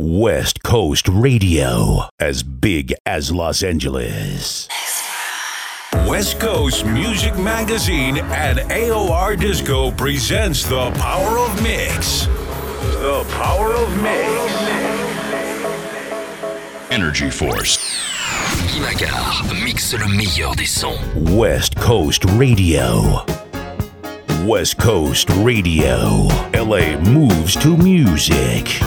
West Coast Radio, as big as Los Angeles. West Coast Music Magazine and AOR Disco presents The Power of Mix. The Power of Mix. Energy Force. Guy Magar mixe le meilleur des sons. West Coast Radio. West Coast Radio. LA moves to music.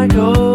I go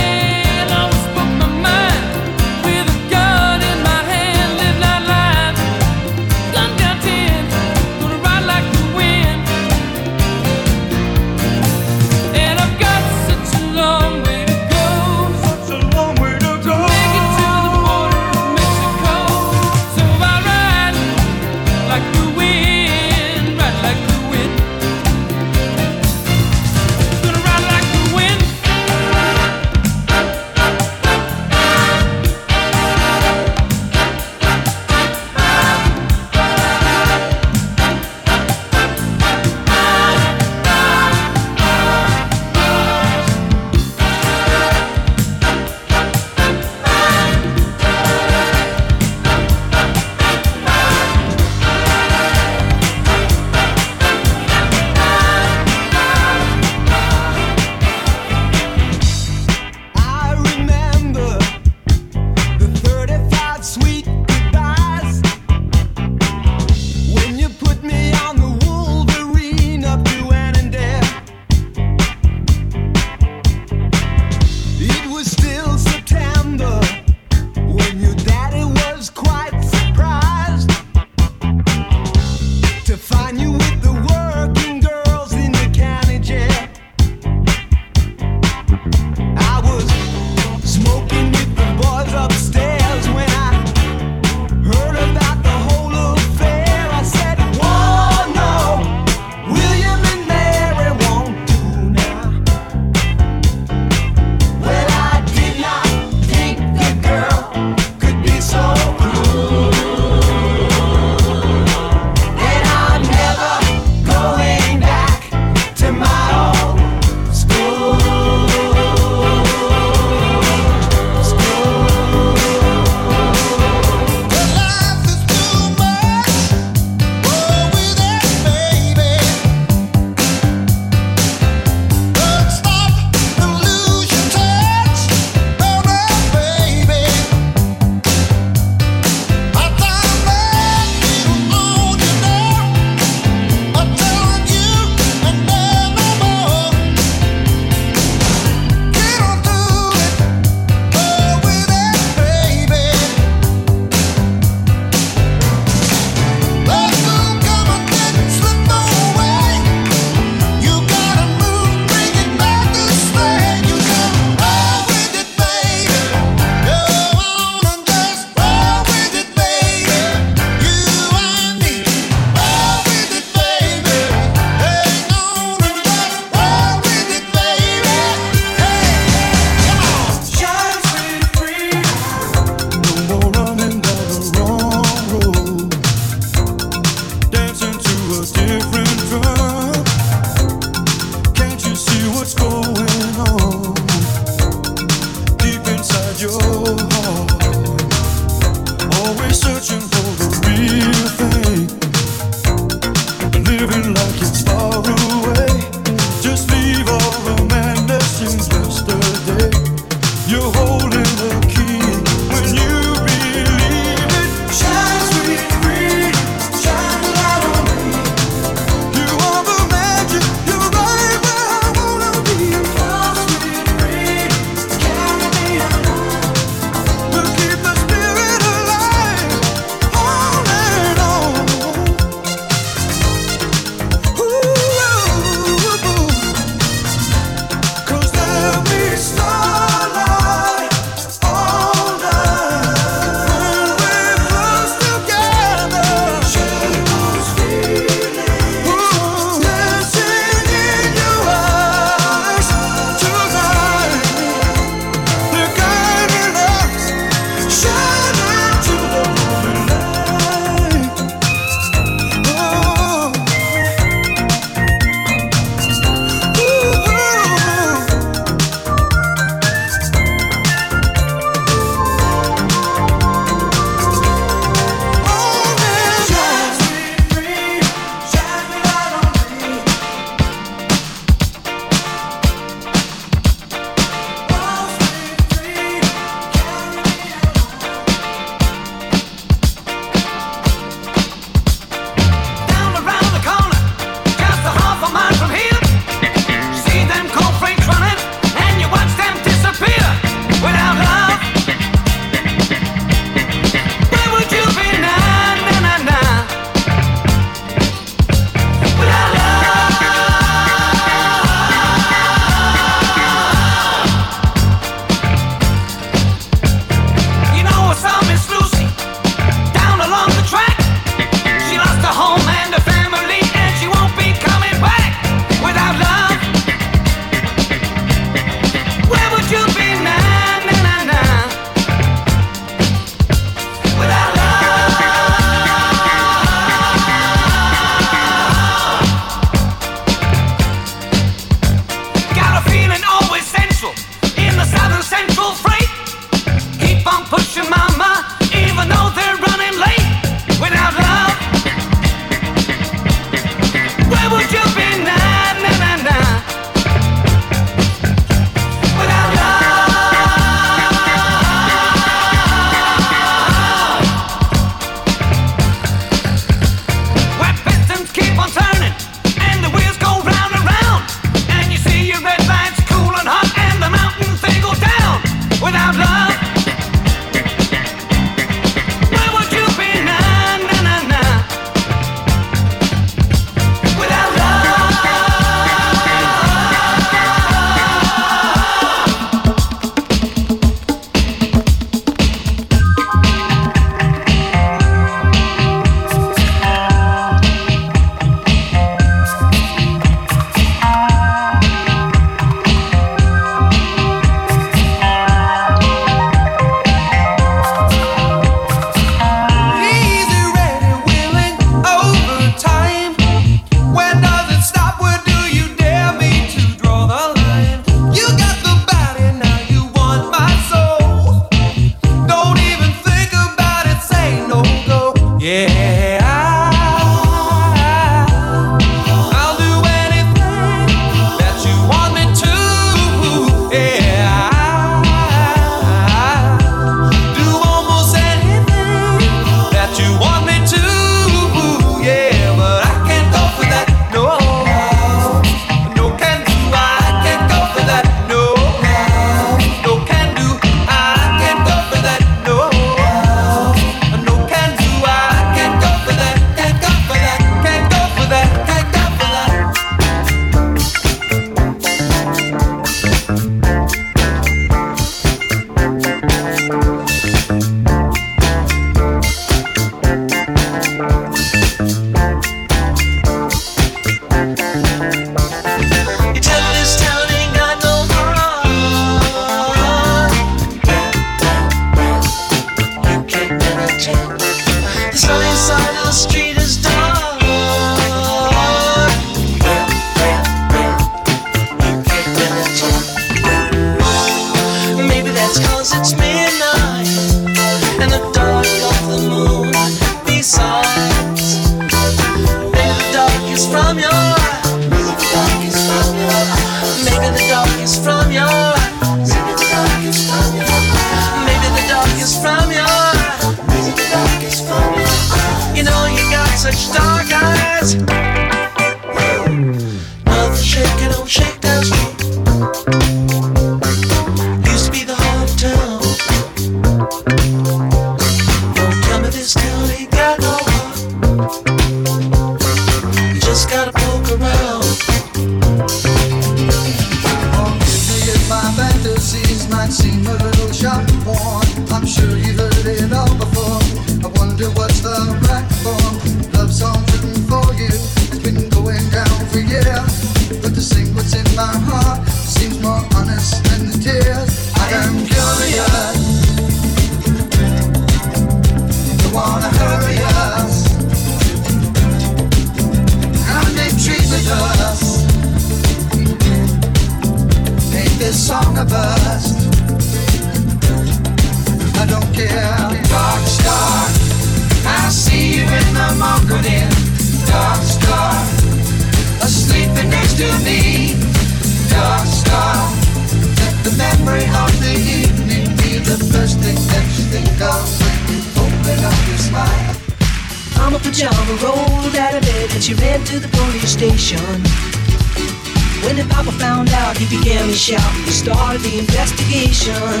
investigation.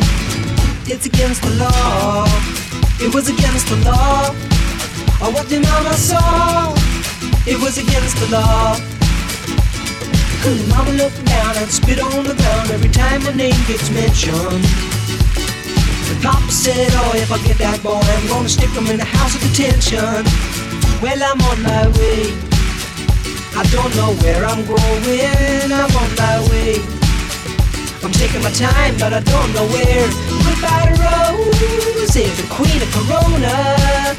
It's against the law. It was against the law. I walked in on my soul. It was against the law. Cause mama looked down and spit on the ground every time my name gets mentioned. The papa said, oh, if I get that boy, I'm gonna stick him in the house of detention. Well, I'm on my way. I don't know where I'm going, I'm on my way. I'm taking my time, but I don't know where. Goodbye to Rose, the queen of Corona.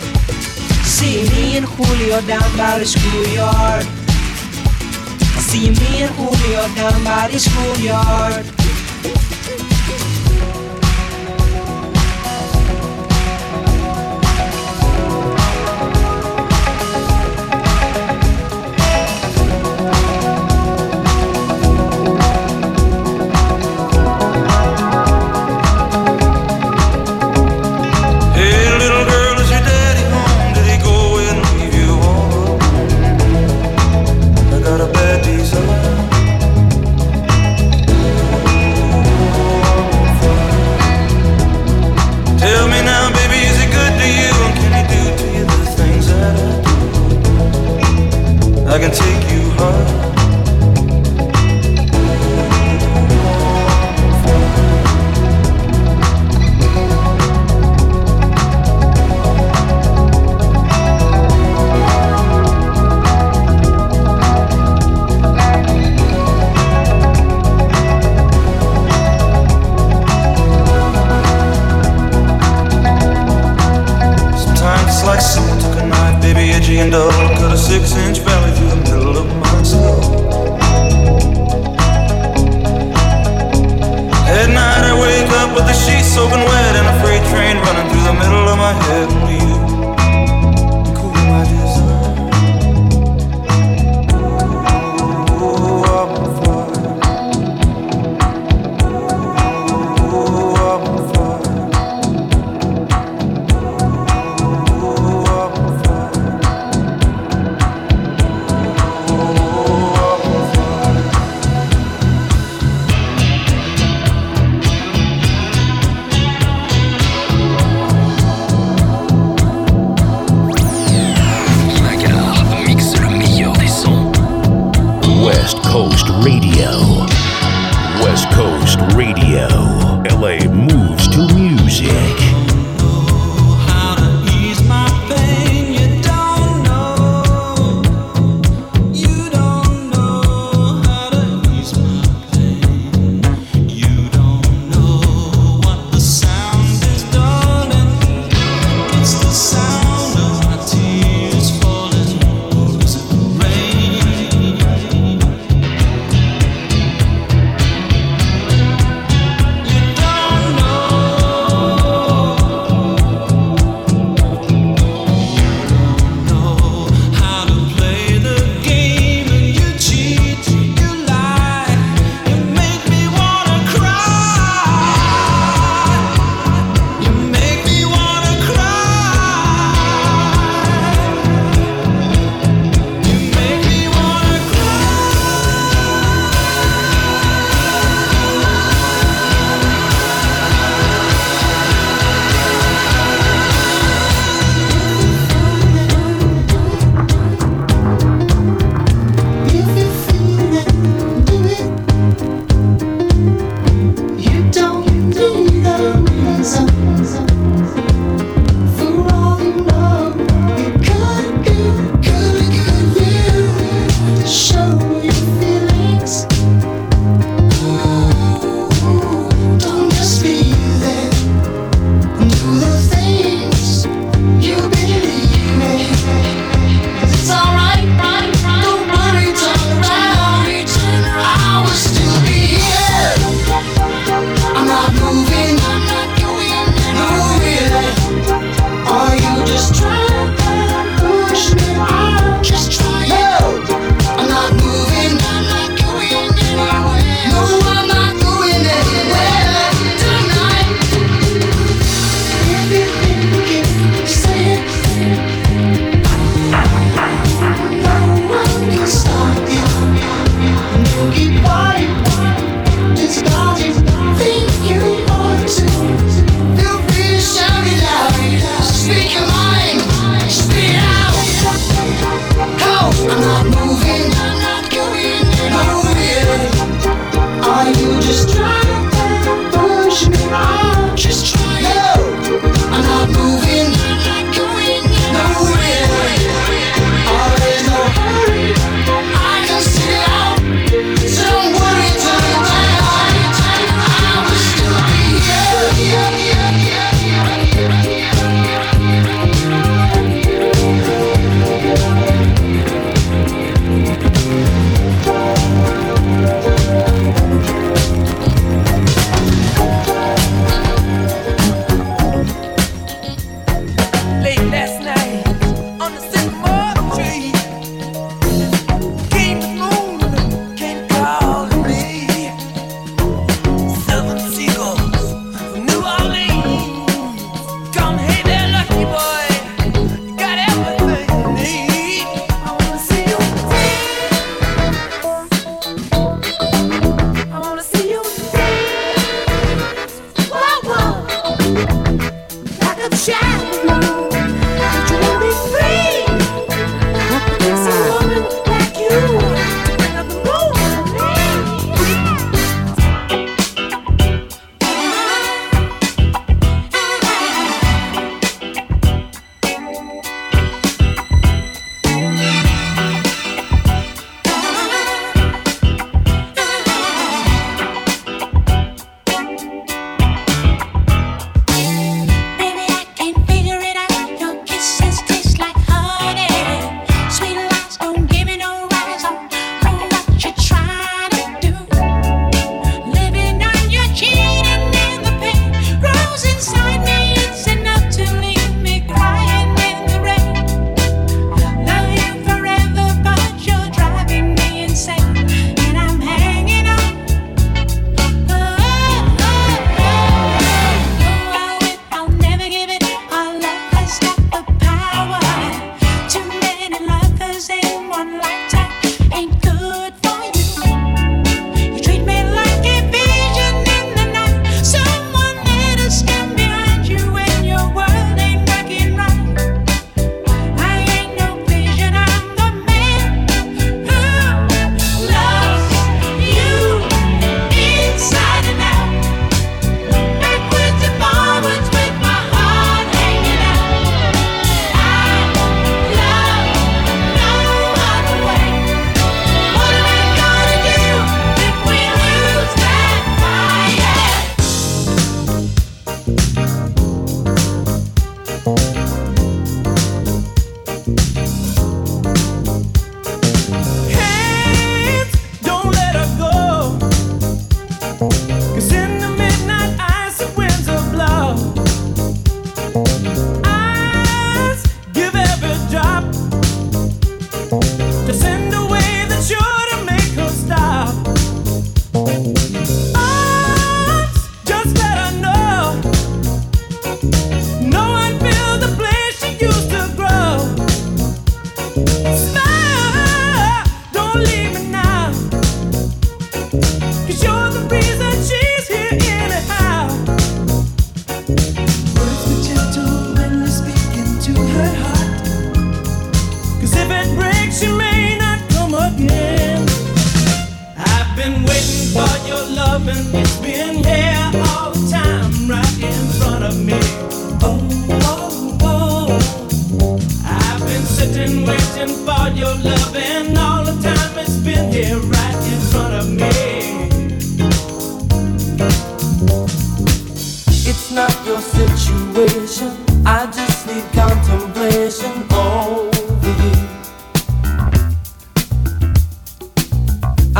See me and Julio down by the schoolyard. See me and Julio down by the schoolyard. can take you home. cut a six inch valley through the middle of my soul. At night I wake up with the sheets soaking wet and a freight train running through the middle of my head.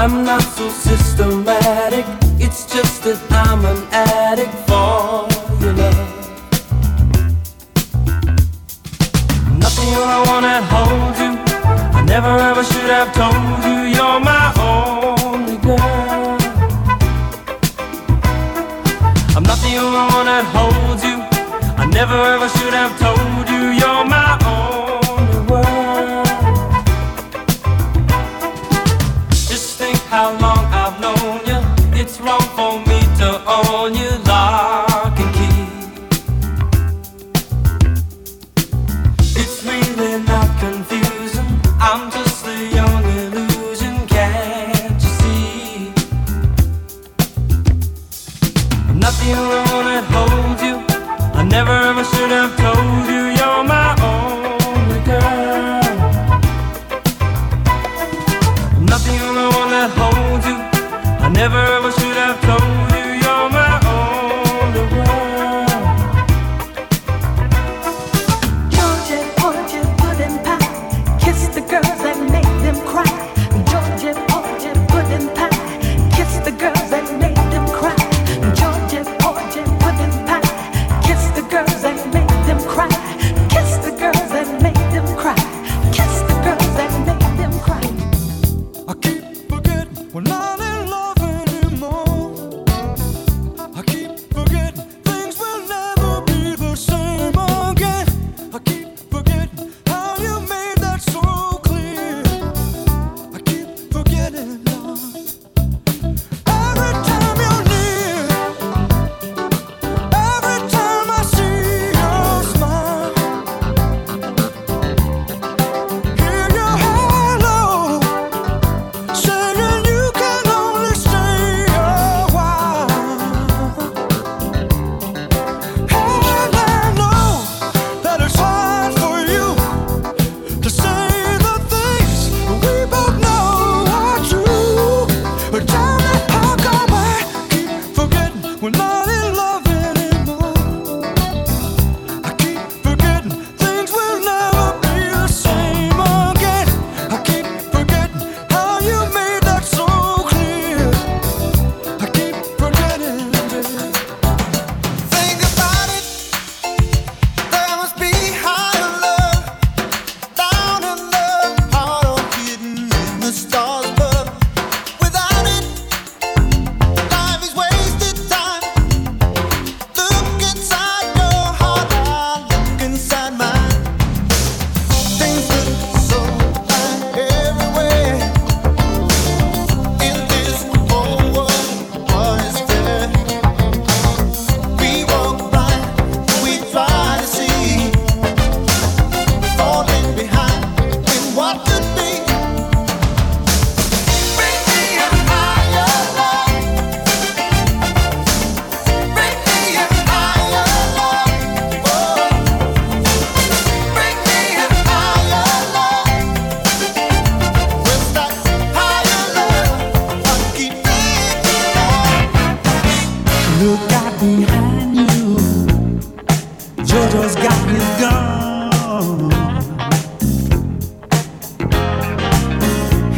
I'm not so systematic, it's just that I'm an addict for your love. Nothing you're the one you. I never ever should have told you you're my only girl. I'm not the only one that holds you. I never ever should have told you.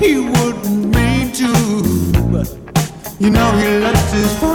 he wouldn't mean to. but You know he left his.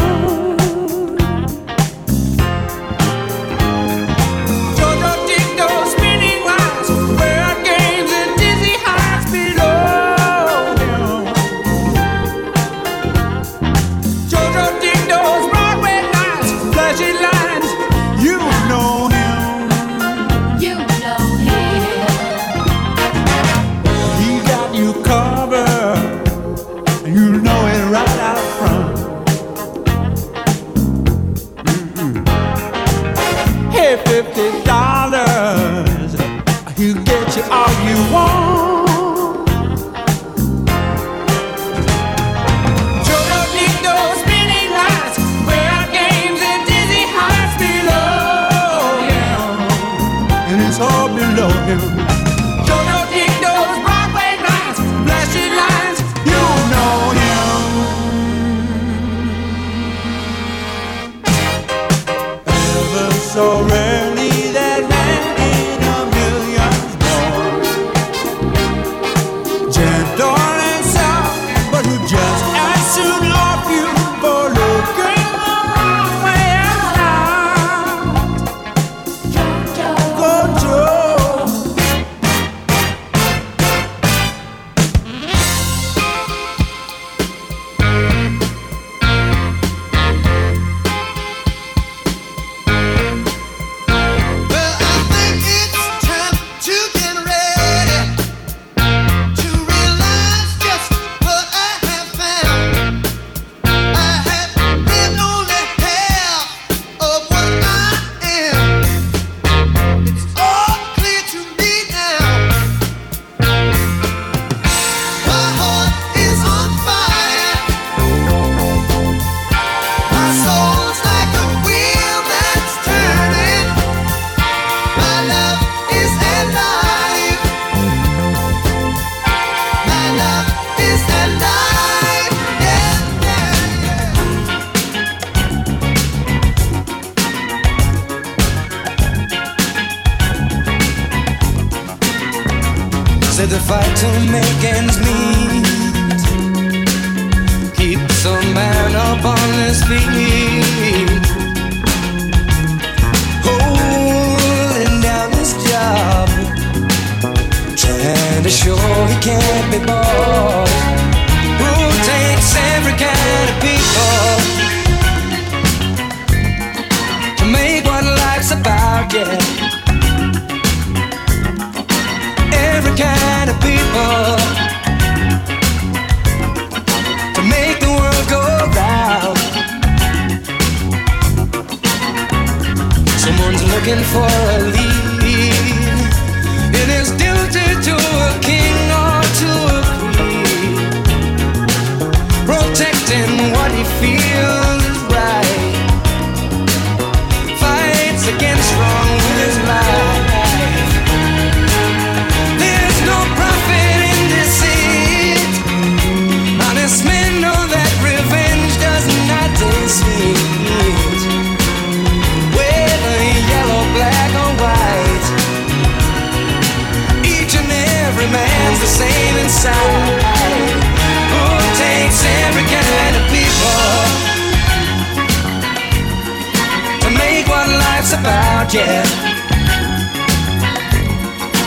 Yeah.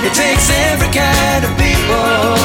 It takes every kind of people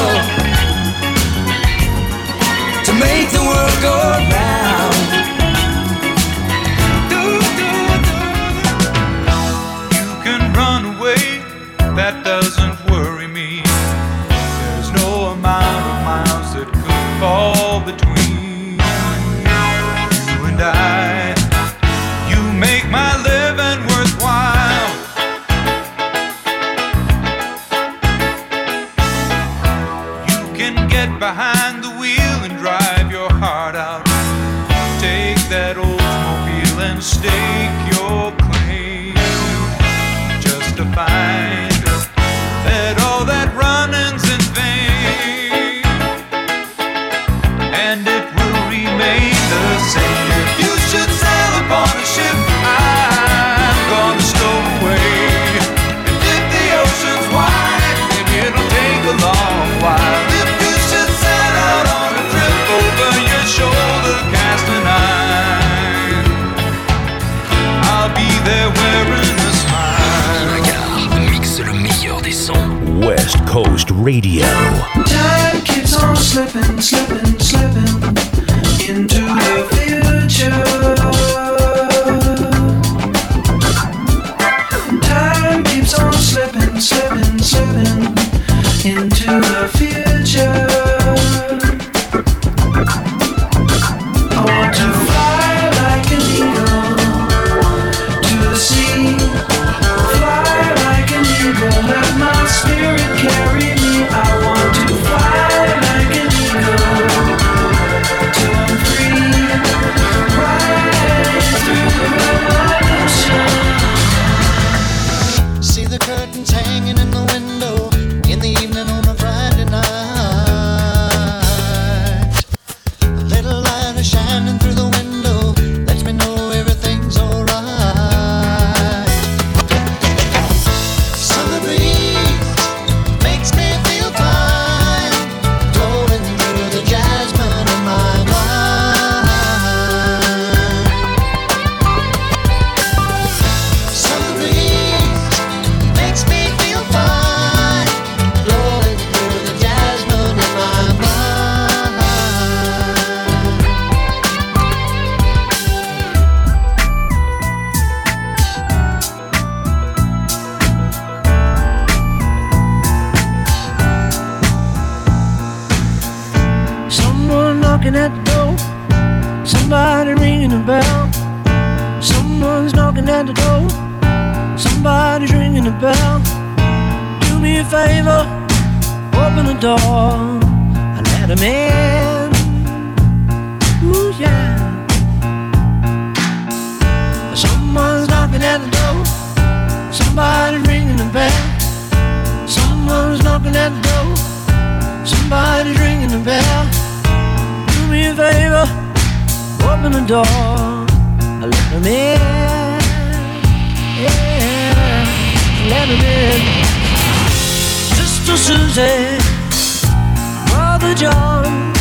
John,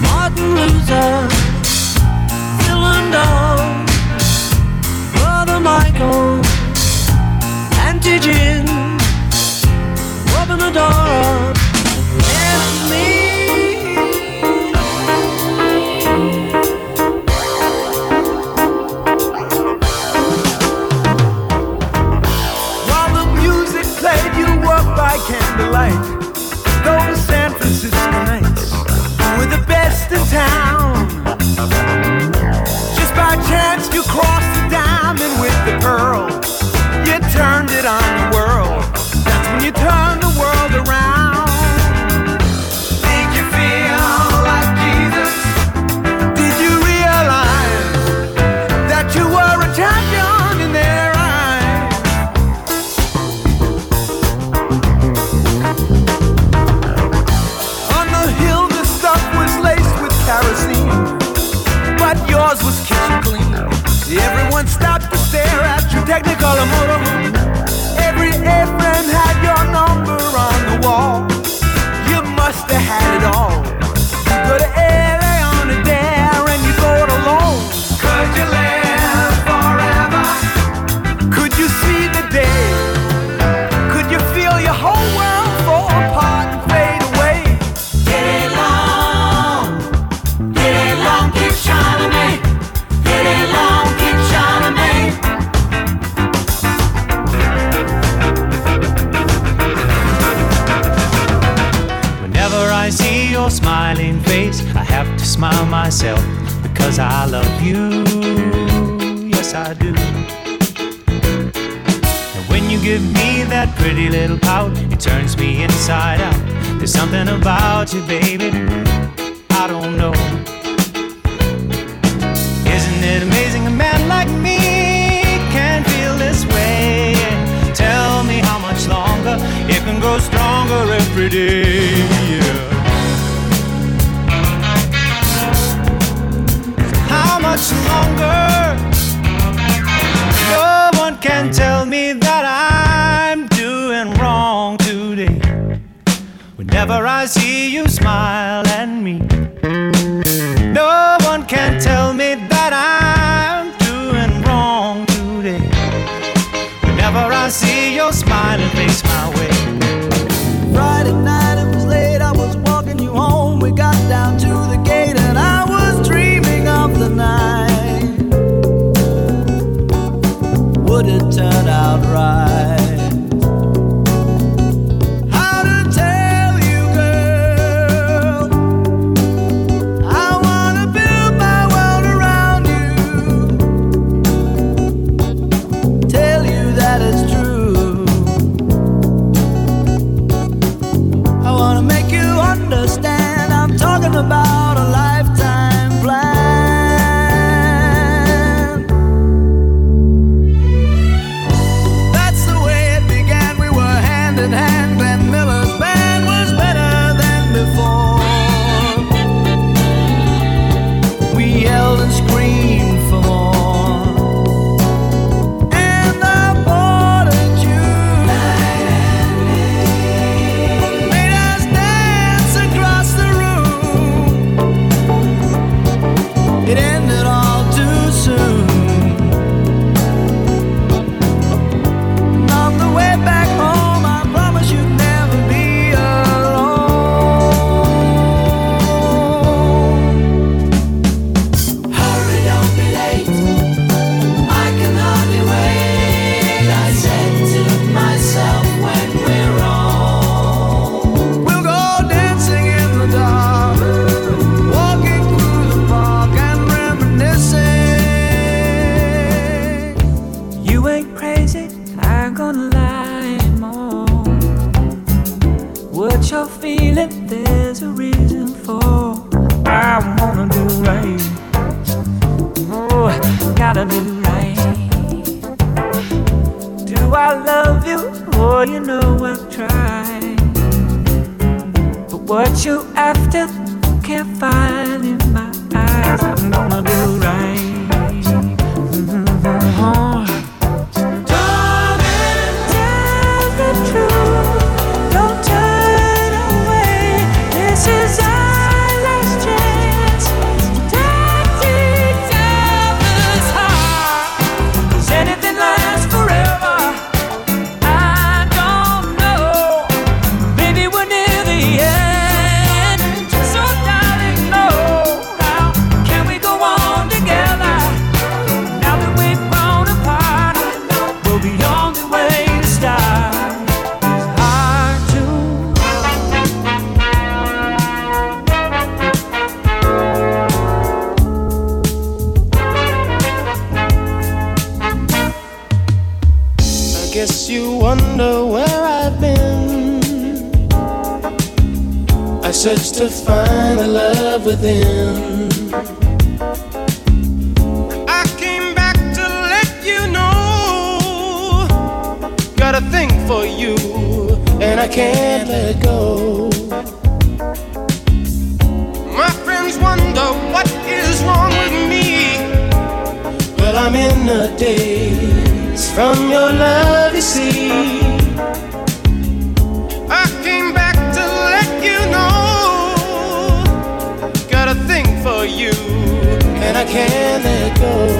Martin Luther, Phil and Don, Brother Michael, Antigen, Robin Adora. While the music played, you walked by candlelight. the town. all I'm myself because I love you. Yes, I do. And when you give me that pretty little pout, it turns me inside out. There's something about you, baby. I don't know. Isn't it amazing a man like me can feel this way? Tell me how much longer it can grow stronger every day. Yeah. much longer. No one can tell me that I'm doing wrong today. Whenever I see you smile and me, no one can guess you wonder where I've been. I searched to find the love within. I came back to let you know. Got a thing for you, and I can't let go. My friends wonder what is wrong with me. Well, I'm in a daze from your love, you see. I came back to let you know. Got a thing for you, and I can't let go.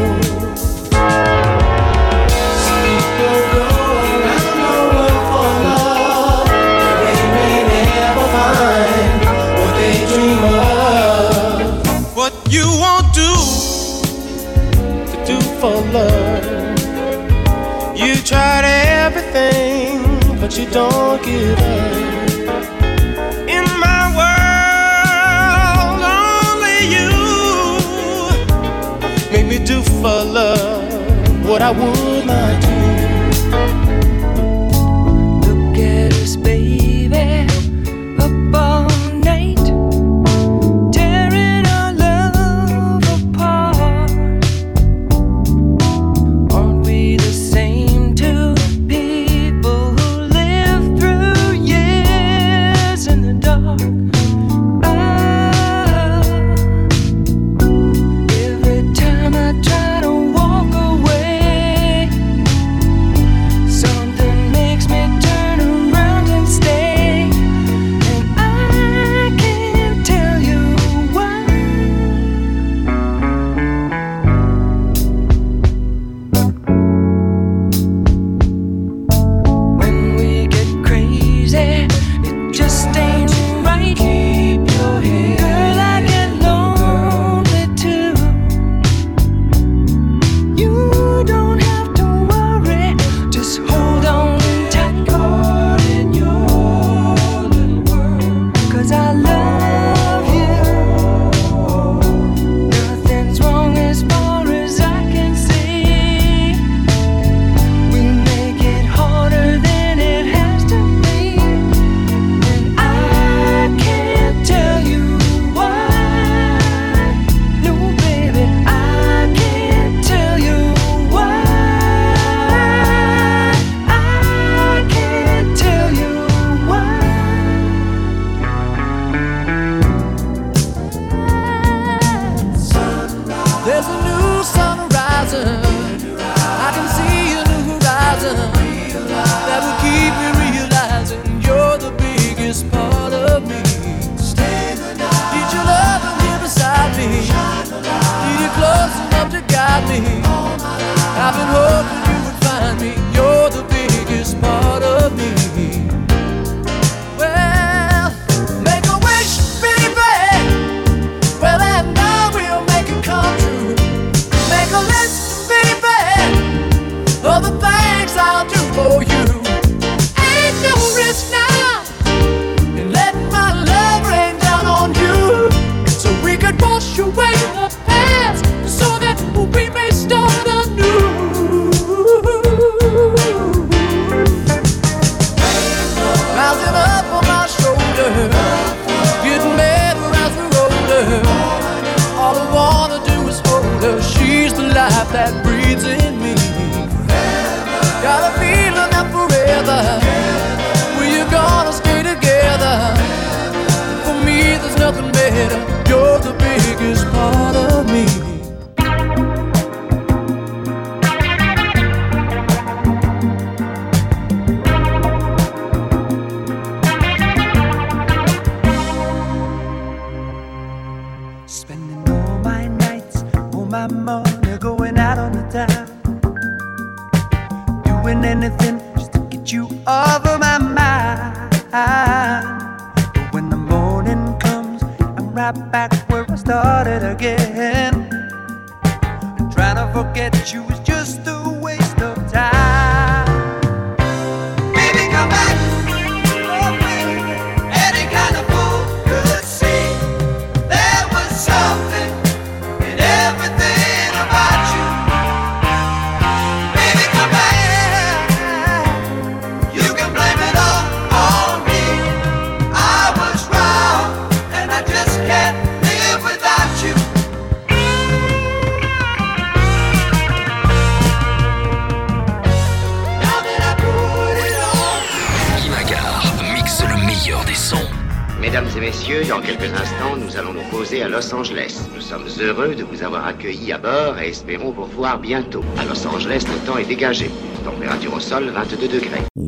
Don't give up. In my world, only you make me do for love what I would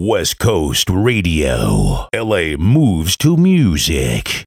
West Coast Radio. LA moves to music.